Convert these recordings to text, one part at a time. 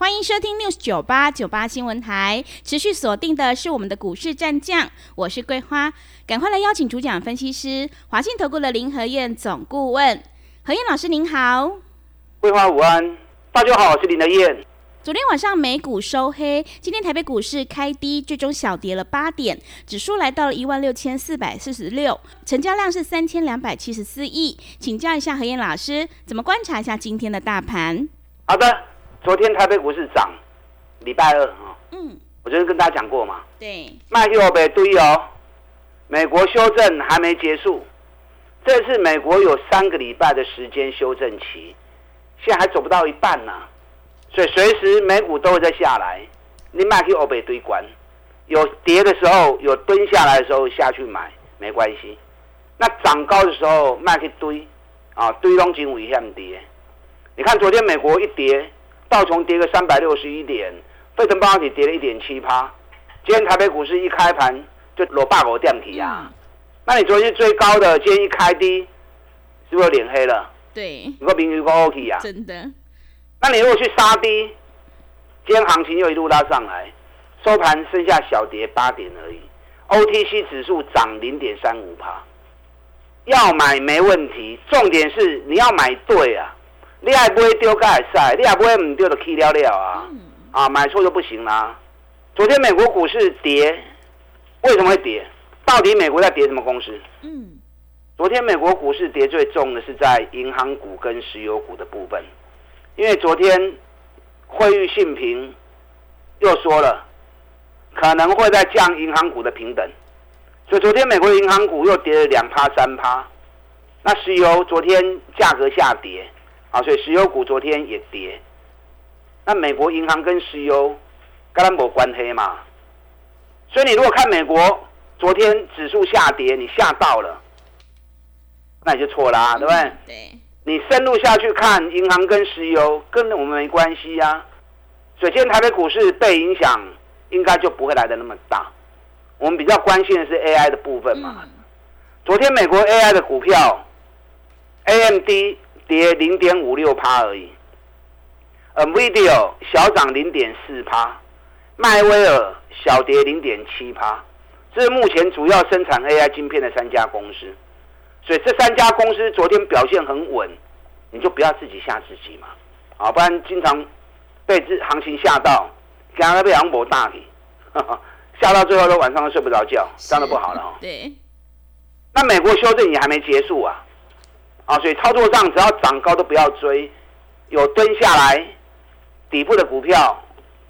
欢迎收听 News 九八九八新闻台，持续锁定的是我们的股市战将，我是桂花，赶快来邀请主讲分析师华信投顾的林和燕总顾问，何燕老师您好，桂花午安，大家好，我是林和燕。昨天晚上美股收黑，今天台北股市开低，最终小跌了八点，指数来到了一万六千四百四十六，成交量是三千两百七十四亿，请教一下何燕老师，怎么观察一下今天的大盘？好的。昨天台北股市涨，礼拜二啊，嗯，我昨天跟大家讲过嘛，对，麦克欧北对哦，美国修正还没结束，这次美国有三个礼拜的时间修正期，现在还走不到一半呢，所以随时美股都会再下来，你卖去欧北堆关，有跌的时候，有蹲下来的时候下去买没关系，那涨高的时候卖去堆，啊堆拢金危险跌，你看昨天美国一跌。道琼跌个三百六十一点，费城半导体跌了一点七趴。今天台北股市一开盘就裸霸我电体啊！那你昨天最高的，今天一开低，是不是脸黑了？对，你个名誉个 OK 呀？真的。那你如果去杀低，今天行情又一路拉上来，收盘剩下小跌八点而已。OTC 指数涨零点三五趴，要买没问题，重点是你要买对啊。你还不会丢盖赛，你还不会唔丢就去了了啊！啊，买错就不行啦。昨天美国股市跌，为什么会跌？到底美国在跌什么公司？嗯，昨天美国股市跌最重的是在银行股跟石油股的部分，因为昨天惠誉信平又说了，可能会在降银行股的平等，所以昨天美国的银行股又跌了两趴三趴。那石油昨天价格下跌。啊，所以石油股昨天也跌。那美国银行跟石油跟它没关黑嘛？所以你如果看美国昨天指数下跌，你吓到了，那你就错啦，对不对？对。你深入下去看银行跟石油，跟我们没关系呀。所以今天台北股市被影响，应该就不会来的那么大。我们比较关心的是 AI 的部分嘛。昨天美国 AI 的股票，AMD。跌零点五六趴而已，NVIDIA 小涨零点四趴，迈威尔小跌零点七趴，这是目前主要生产 AI 晶片的三家公司，所以这三家公司昨天表现很稳，你就不要自己吓自己嘛，啊，不然经常被这行情吓到，刚刚被杨博大底，吓到最后都晚上都睡不着觉，这样都不好了哦。对，那美国修正也还没结束啊。啊，所以操作上只要涨高都不要追，有蹲下来底部的股票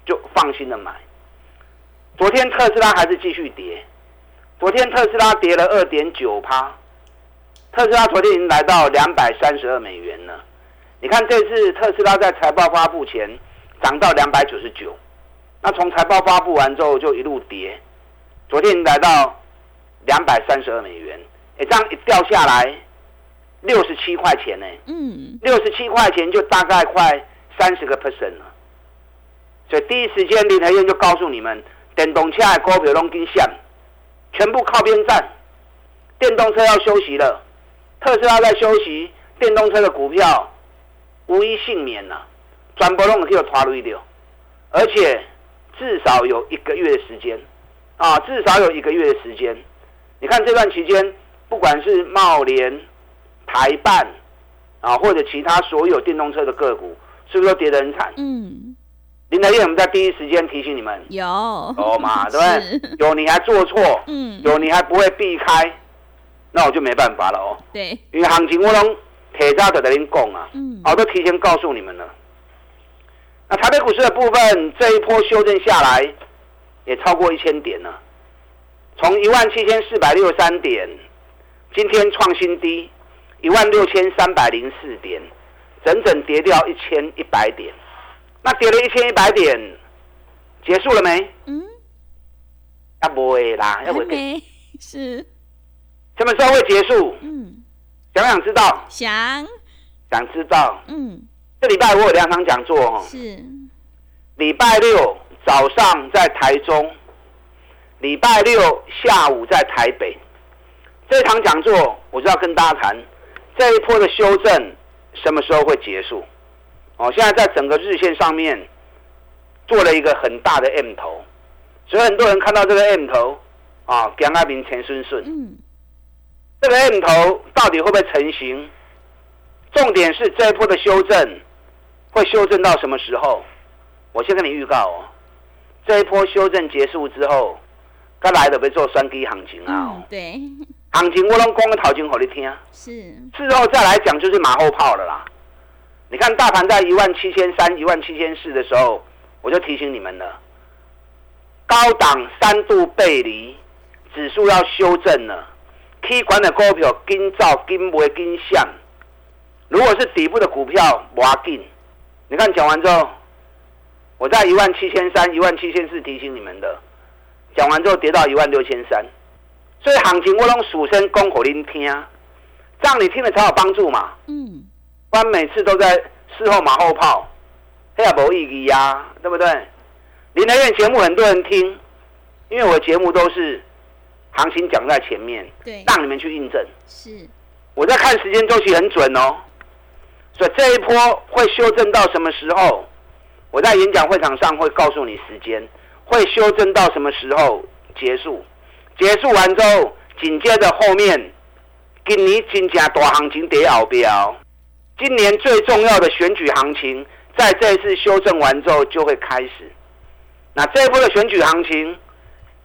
就放心的买。昨天特斯拉还是继续跌，昨天特斯拉跌了二点九趴，特斯拉昨天已经来到两百三十二美元了。你看这次特斯拉在财报发布前涨到两百九十九，那从财报发布完之后就一路跌，昨天来到两百三十二美元，哎，这样一掉下来。六十七块钱呢，嗯，六十七块钱就大概快三十个 percent 了，所以第一时间林台燕就告诉你们，电动车的股票拢跟线，全部靠边站，电动车要休息了，特斯拉在休息，电动车的股票无一幸免呐，全部拢可以拖累掉，而且至少有一个月的时间，啊，至少有一个月的时间，你看这段期间，不管是茂联。台办啊，或者其他所有电动车的个股，是不是都跌得很惨？嗯，林德燕，我们在第一时间提醒你们，有有嘛，对不对？有你还做错，嗯，有你还不会避开，那我就没办法了哦。对，因为行情我拢铁渣的在您讲啊，嗯，我都提前告诉你们了。那台北股市的部分，这一波修正下来也超过一千点了，从一万七千四百六十三点，今天创新低。一万六千三百零四点，整整跌掉一千一百点。那跌了一千一百点，结束了没？嗯，要不会啦，要不会。是，什么时候会结束？嗯，想不想知道？想，想知道。嗯，这礼拜我有两场讲座哦。是，礼拜六早上在台中，礼拜六下午在台北。这场讲座我就要跟大家谈这一波的修正什么时候会结束。哦，现在在整个日线上面做了一个很大的 M 头，所以很多人看到这个 M 头啊，江阿明钱顺顺，嗯，这个 M 头到底会不会成型？重点是这一波的修正会修正到什么时候？我先跟你预告哦，这一波修正结束之后，该来的被做双低行情啊、哦嗯，对，行情我拢讲个头前给你听，是，事后再来讲就是马后炮了啦。你看大盘在一万七千三、一万七千四的时候，我就提醒你们了，高档三度背离，指数要修正了。K 管的股票跟照跟不跟向，如果是底部的股票，不要紧。你看讲完之后，我在一万七千三、一万七千四提醒你们的，讲完之后跌到一万六千三，所以行情我拢数声讲给您听，这样你听了才有帮助嘛。嗯，不然每次都在事后马后炮，那也没意义呀，对不对？林德院节目很多人听，因为我的节目都是行情讲在前面，对，让你们去印证。是，我在看时间周期很准哦，所以这一波会修正到什么时候？我在演讲会场上会告诉你时间，会修正到什么时候结束？结束完之后，紧接着后面，今年真正大行情跌后标。今年最重要的选举行情，在这一次修正完之后就会开始。那这一波的选举行情，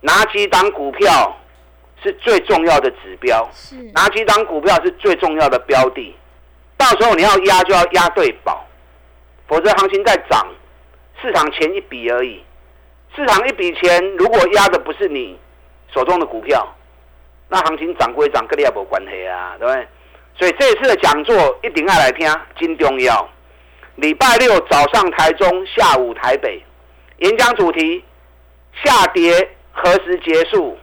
哪几档股票是最重要的指标？是，哪几档股票是最重要的标的？到时候你要压就要压对宝，否则行情在涨，市场钱一笔而已。市场一笔钱，如果压的不是你手中的股票，那行情涨归涨，跟你也没关系啊，对不对？所以这一次的讲座一定要来听，真重要。礼拜六早上台中，下午台北，演讲主题：下跌何时结束？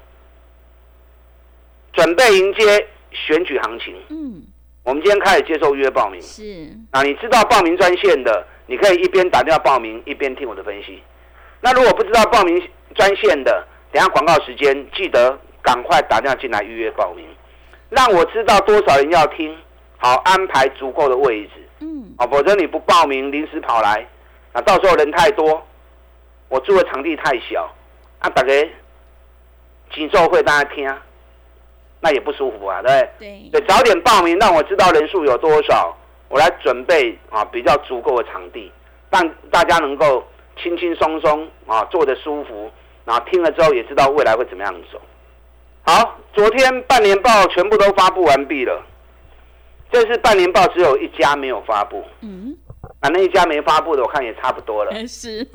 准备迎接选举行情。嗯，我们今天开始接受预约报名。是，啊，你知道报名专线的，你可以一边打电话报名，一边听我的分析。那如果不知道报名专线的，等下广告时间记得赶快打电话进来预约报名，让我知道多少人要听，好安排足够的位置。嗯，啊，否则你不报名，临时跑来，啊，到时候人太多，我住的场地太小，啊，大家紧奏会大家听，那也不舒服啊，对不对？对，对，早点报名，让我知道人数有多少，我来准备啊比较足够的场地，让大家能够轻轻松松啊坐得舒服，然后听了之后也知道未来会怎么样走。好，昨天半年报全部都发布完毕了，这次半年报只有一家没有发布，嗯，啊那一家没发布的我看也差不多了，是，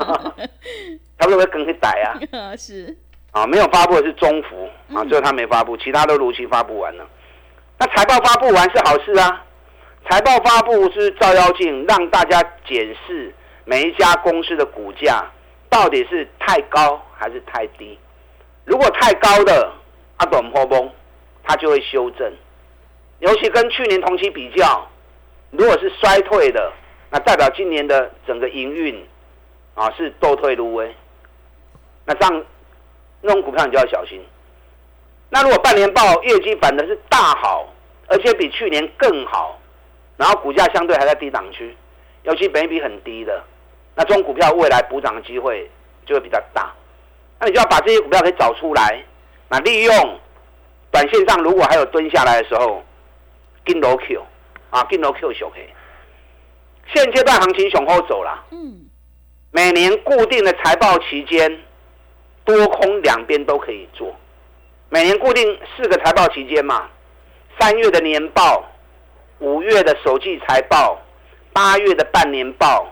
差不多会跟去逮 啊。是，啊，没有发布的是中福啊，嗯。只有他没发布，其他都如期发布完了。那财报发布完是好事啊，财报发布是照妖镜，让大家检视每一家公司的股价到底是太高还是太低。如果太高的，阿短破崩，它就会修正。尤其跟去年同期比较，如果是衰退的，那代表今年的整个营运啊是倒退如威。那这样那种股票你就要小心。那如果半年报业绩反的是大好，而且比去年更好，然后股价相对还在低档区，尤其本益比很低的，那这种股票未来补涨的机会就会比较大。那你就要把这些股票给找出来，那利用短线上如果还有蹲下来的时候，跟楼 Q 啊，跟楼 Q 小 K。现阶段行情雄厚走了。嗯，每年固定的财报期间，多空两边都可以做。每年固定四个财报期间嘛，三月的年报，五月的首季财报，八月的半年报，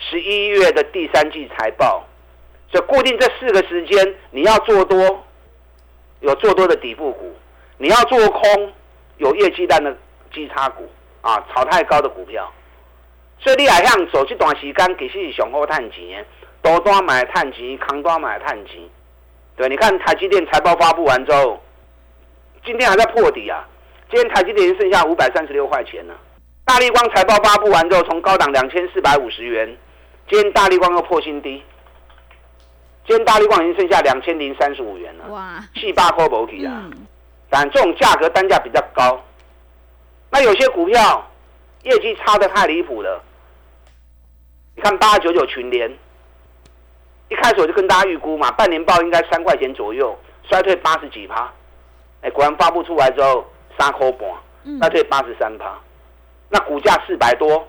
十一月的第三季财报。所以固定这四个时间，你要做多，有做多的底部股；你要做空，有业绩烂的基差股啊，炒太高的股票。所以你来向走这段时间，其实是上好探钱的，多单买探钱，空单买探钱。对，你看台积电财报发布完之后，今天还在破底啊！今天台积电剩下五百三十六块钱呢。大力光财报发布完之后，从高档两千四百五十元，今天大力光又破新低。今天大力光已经剩下两千零三十五元了。哇！七八块保底啊！但这种价格单价比较高。那有些股票业绩差的太离谱了。你看八九九群联，一开始我就跟大家预估嘛，半年报应该三块钱左右，衰退八十几趴。哎，果然发布出来之后，三块半，衰退八十三趴。那股价四百多，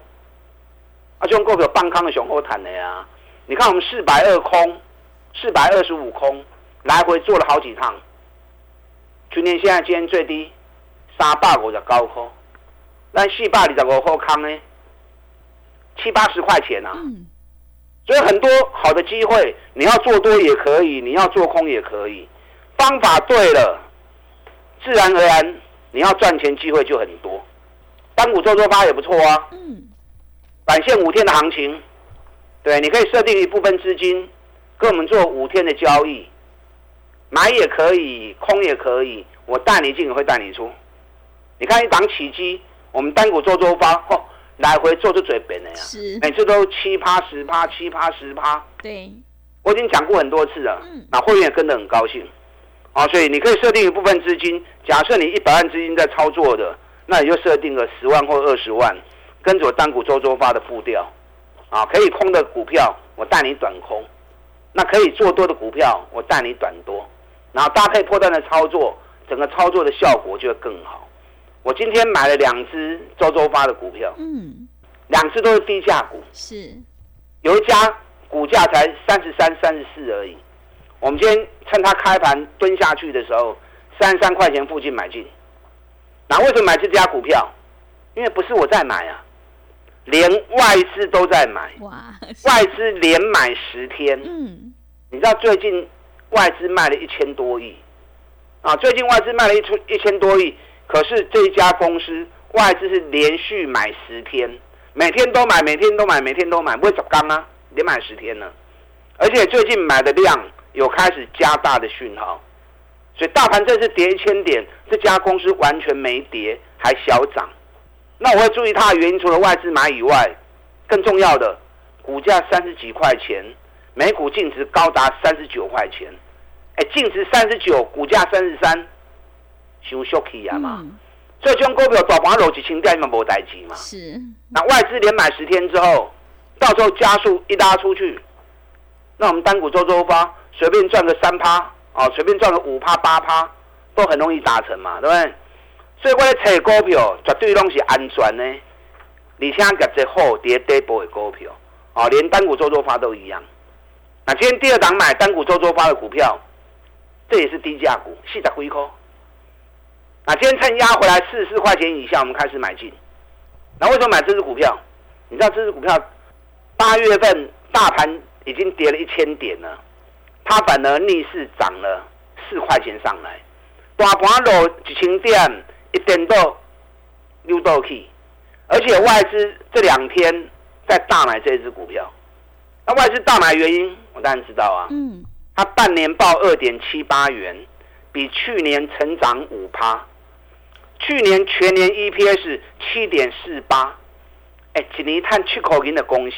啊，就用股票半康的雄厚谈的呀。你看我们四百二空，四百二十五空，来回做了好几趟。去年现在今天最低三百五的高空，那四百二十五后康呢，七八十块钱啊。所以很多好的机会，你要做多也可以，你要做空也可以，方法对了，自然而然你要赚钱机会就很多。单股做做发也不错啊，嗯，短线五天的行情，对，你可以设定一部分资金跟我们做五天的交易，买也可以，空也可以，我带你进也会带你出。你看一档起基，我们单股做周发，嚯，来回做出嘴扁的呀，是，每次都七趴十趴，七趴十趴，对，我已经讲过很多次了，嗯，那会员也跟得很高兴，啊，所以你可以设定一部分资金，假设你一百万资金在操作的。那你就设定个十万或二十万，跟着单股周周发的步调，啊，可以空的股票我带你短空，那可以做多的股票我带你短多，然后搭配破断的操作，整个操作的效果就会更好。我今天买了两只周周发的股票，嗯，两只都是低价股，是，有一家股价才三十三、三十四而已，我们今天趁它开盘蹲下去的时候，三十三块钱附近买进。那为什么买这家股票？因为不是我在买啊，连外资都在买。哇！外资连买十天。嗯。你知道最近外资卖了一千多亿啊？最近外资卖了一出一千多亿，可是这一家公司外资是连续买十天，每天都买，每天都买，每天都买，不会走刚啊？连买十天呢，而且最近买的量有开始加大的讯号。所以大盘这次跌一千点，这家公司完全没跌，还小涨。那我会注意它的原因，除了外资买以外，更重要的，股价三十几块钱，每股净值高达三十九块钱。哎，净值三十九，股价三十三，太 shocky 啊嘛！所以这种股票大盘落几千点嘛无代志嘛。是。那外资连买十天之后，到时候加速一拉出去，那我们单股周周发，随便赚个三趴。哦，随便赚个五趴八趴，都很容易达成嘛，对不对？所以我咧炒股票绝对拢是安全的，而且夹只好跌底部的股票，哦，连单股周周发都一样。那今天第二档买单股周周发的股票，这也是低价股，四十几块。那今天趁压回来四十四块钱以下，我们开始买进。那为什么买这只股票？你知道这只股票八月份大盘已经跌了一千点了。它反而逆势涨了四块钱上来，大盘落一千点，一点都溜到去，而且外资这两天在大买这只股票。那外资大买原因，我当然知道啊。嗯。它半年报二点七八元，比去年成长五趴，去年全年 EPS 七点四八，哎，一年赚七块银的公司，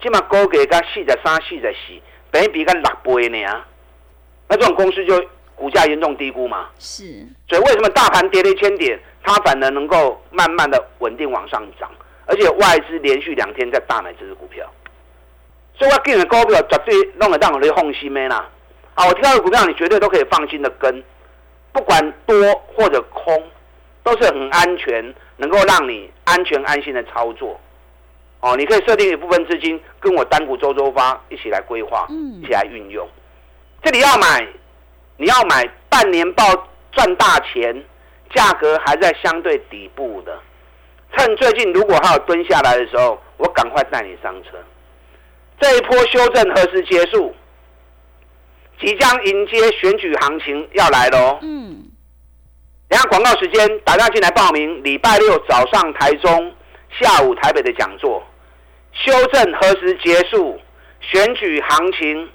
今嘛高价才四十三、四十四。等于比个六倍呢啊！那这种公司就股价严重低估嘛。是。所以为什么大盘跌了一千点，它反而能够慢慢的稳定往上涨，而且外资连续两天在大买这只股票。所以我给你的股票绝对弄得让你放心没啦。啊，我挑的股票你绝对都可以放心的跟，不管多或者空，都是很安全，能够让你安全安心的操作。哦，你可以设定一部分资金跟我单股周周发一起来规划，一起来运用。这里要买，你要买半年报赚大钱，价格还在相对底部的。趁最近如果还有蹲下来的时候，我赶快带你上车。这一波修正何时结束？即将迎接选举行情要来喽。嗯。等下广告时间，打电话进来报名。礼拜六早上台中，下午台北的讲座。修正何时结束？选举行情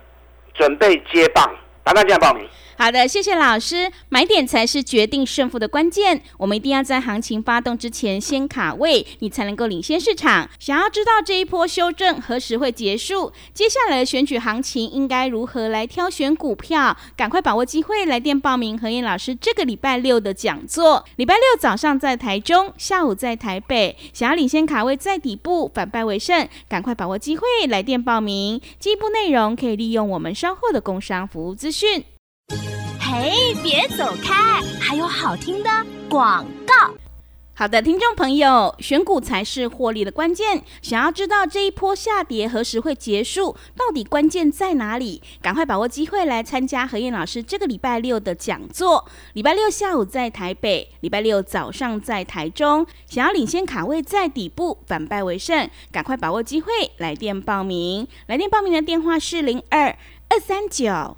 准备接棒，打电进来报名。好的，谢谢老师。买点才是决定胜负的关键，我们一定要在行情发动之前先卡位，你才能够领先市场。想要知道这一波修正何时会结束，接下来的选举行情应该如何来挑选股票，赶快把握机会，来电报名何燕老师这个礼拜六的讲座。礼拜六早上在台中，下午在台北。想要领先卡位在底部，反败为胜，赶快把握机会，来电报名。进一步内容可以利用我们稍后的工商服务资讯。嘿，别走开，还有好听的广告。好的，听众朋友，选股才是获利的关键。想要知道这一波下跌何时会结束，到底关键在哪里？赶快把握机会来参加何燕老师这个礼拜六的讲座。礼拜六下午在台北，礼拜六早上在台中。想要领先卡位在底部，反败为胜，赶快把握机会，来电报名。来电报名的电话是零二二三九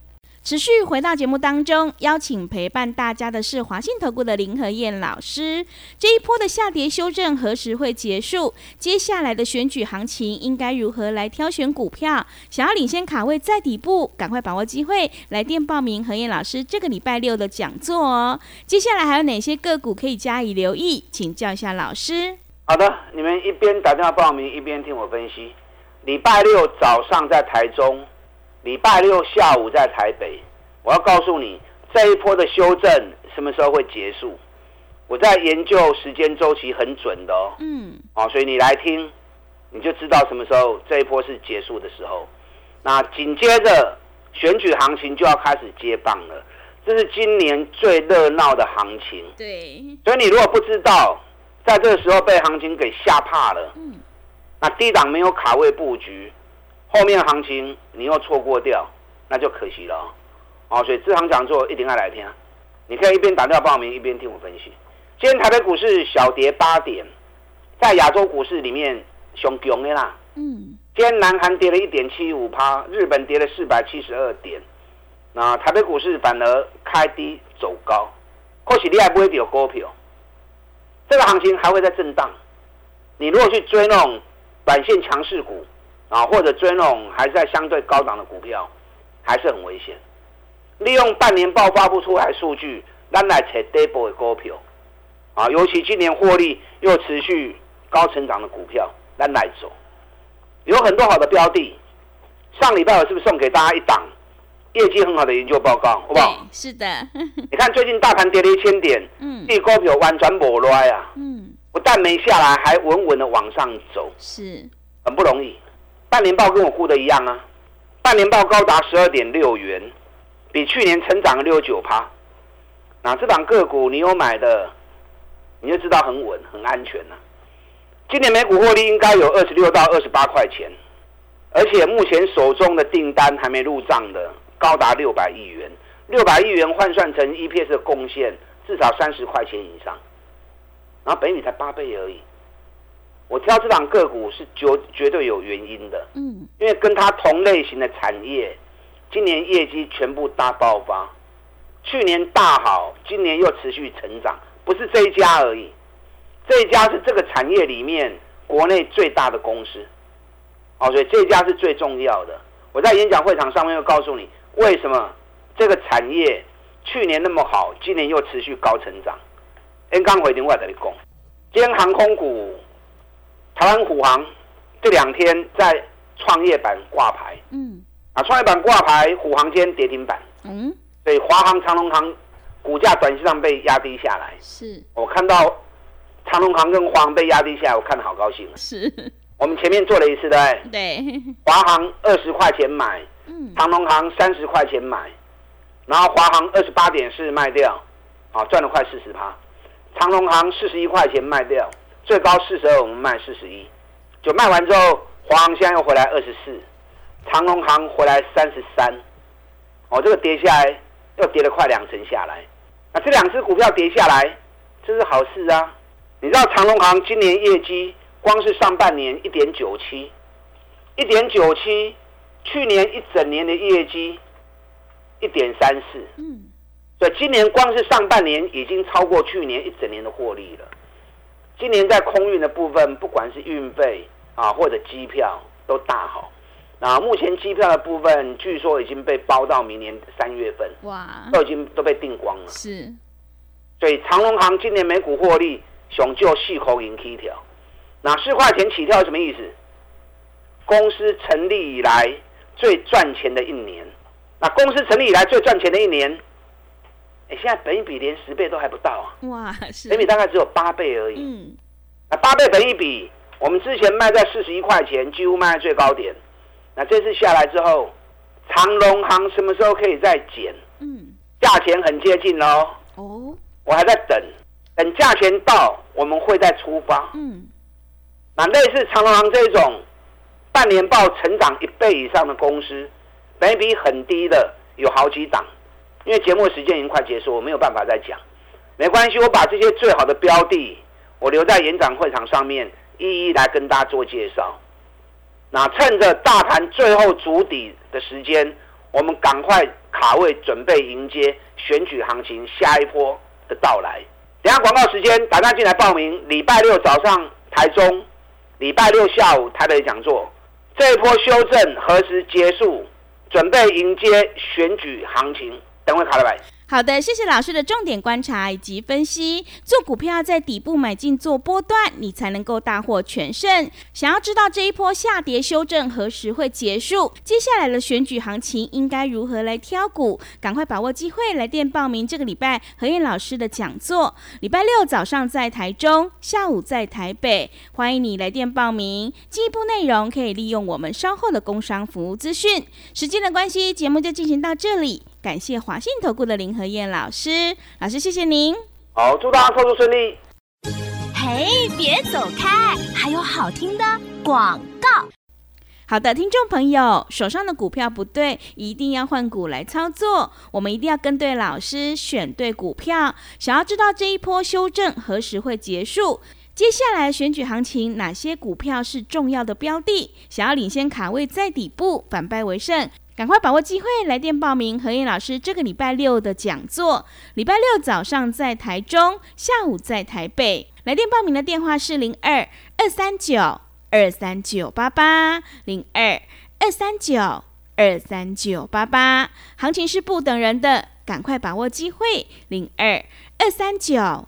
持续回到节目当中，邀请陪伴大家的是华信投顾的林和燕老师。这一波的下跌修正何时会结束？接下来的选举行情应该如何来挑选股票？想要领先卡位在底部，赶快把握机会，来电报名何燕老师这个礼拜六的讲座哦。接下来还有哪些个股可以加以留意？请教一下老师。好的，你们一边打电话报名，一边听我分析。礼拜六早上在台中。礼拜六下午在台北，我要告诉你这一波的修正什么时候会结束？我在研究时间周期很准的哦。嗯。哦，所以你来听，你就知道什么时候这一波是结束的时候。那紧接着选举行情就要开始接棒了，这是今年最热闹的行情。对。所以你如果不知道，在这个时候被行情给吓怕了，嗯，那低档没有卡位布局。后面行情你又错过掉，那就可惜了哦。所以这行讲座一定要来听，你可以一边打电话报名，一边听我分析。今天台北股市小跌八点，在亚洲股市里面熊熊的啦。嗯。今天南韩跌了一点七五趴，日本跌了四百七十二点，那台北股市反而开低走高。或许你还不会有股票，这个行情还会在震荡。你如果去追那种短线强势股。啊，或者追那种还在相对高档的股票，还是很危险。利用半年报发布出来数据，咱来扯 double 的股票，啊，尤其今年获利又持续高成长的股票，咱来走。有很多好的标的，上礼拜我是不是送给大家一档业绩很好的研究报告，好不好？是的。你看最近大盘跌了一千点，嗯，这股票完全没落啊，嗯，不但没下来，还稳稳的往上走，是，很不容易。半年报跟我估的一样啊，半年报高达十二点六元，比去年成长了六九趴。那这档个股你有买的，你就知道很稳很安全了。今年每股获利应该有二十六到二十八块钱，而且目前手中的订单还没入账的高达六百亿元，六百亿元换算成 EPS 的贡献至少三十块钱以上，然后本比才八倍而已。我挑这档个股是绝绝对有原因的，嗯，因为跟它同类型的产业，今年业绩全部大爆发，去年大好，今年又持续成长，不是这一家而已，这一家是这个产业里面国内最大的公司，哦，所以这一家是最重要的。我在演讲会场上面又告诉你，为什么这个产业去年那么好，今年又持续高成长。N 刚回电话这里讲，今天航空股。台湾虎航这两天在创业板挂牌，嗯，啊，创业板挂牌，虎航今天跌停板，嗯，所以华航、长隆航股价短期上被压低下来。是，我看到长隆航跟华航被压低下来，我看的好高兴。是，我们前面做了一次，对对？华航二十块钱买，嗯，长隆航三十块钱买，然后华航二十八点四卖掉，啊，赚了快四十趴。长隆航四十一块钱卖掉。最高四十二，我们卖四十一，就卖完之后，华航现在又回来二十四，长隆航回来三十三，哦，这个跌下来又跌了快两成下来，那这两只股票跌下来，这是好事啊！你知道长隆航今年业绩光是上半年一点九七，一点九七，去年一整年的业绩一点三四。嗯，所以今年光是上半年已经超过去年一整年的获利了。今年在空运的部分，不管是运费啊或者机票都大好。那目前机票的部分，据说已经被包到明年三月份，哇，都已经都被订光了。是，所以长隆行今年每股获利雄就细口银起跳，那四块钱起跳什么意思？公司成立以来最赚钱的一年。那公司成立以来最赚钱的一年，哎，现在本一比连十倍都还不到啊！哇，是，本比大概只有八倍而已。嗯，那八倍本一比，我们之前卖在四十一块钱，几乎卖在最高点。那这次下来之后，长隆行什么时候可以再减？嗯，价钱很接近喽。哦，我还在等，等价钱到，我们会再出发。嗯，那类似长隆行这种半年报成长一倍以上的公司，本比很低的有好几档。因为节目时间已经快结束，我没有办法再讲。没关系，我把这些最好的标的，我留在演讲会场上面，一一来跟大家做介绍。那趁着大盘最后筑底的时间，我们赶快卡位，准备迎接选举行情下一波的到来。等下广告时间，大家进来报名。礼拜六早上台中，礼拜六下午台北讲座。这一波修正何时结束？准备迎接选举行情。好的，谢谢老师的重点观察以及分析。做股票在底部买进做波段，你才能够大获全胜。想要知道这一波下跌修正何时会结束？接下来的选举行情应该如何来挑股？赶快把握机会来电报名这个礼拜何燕老师的讲座。礼拜六早上在台中，下午在台北，欢迎你来电报名。进一步内容可以利用我们稍后的工商服务资讯。时间的关系，节目就进行到这里。感谢华信投顾的林和燕老师，老师谢谢您。好，祝大家操作顺利。嘿，别走开，还有好听的广告。好的，听众朋友，手上的股票不对，一定要换股来操作。我们一定要跟对老师，选对股票。想要知道这一波修正何时会结束？接下来选举行情哪些股票是重要的标的？想要领先卡位在底部，反败为胜。赶快把握机会，来电报名何燕老师这个礼拜六的讲座。礼拜六早上在台中，下午在台北。来电报名的电话是零二二三九二三九八八零二二三九二三九八八。行情是不等人的，赶快把握机会。零二二三九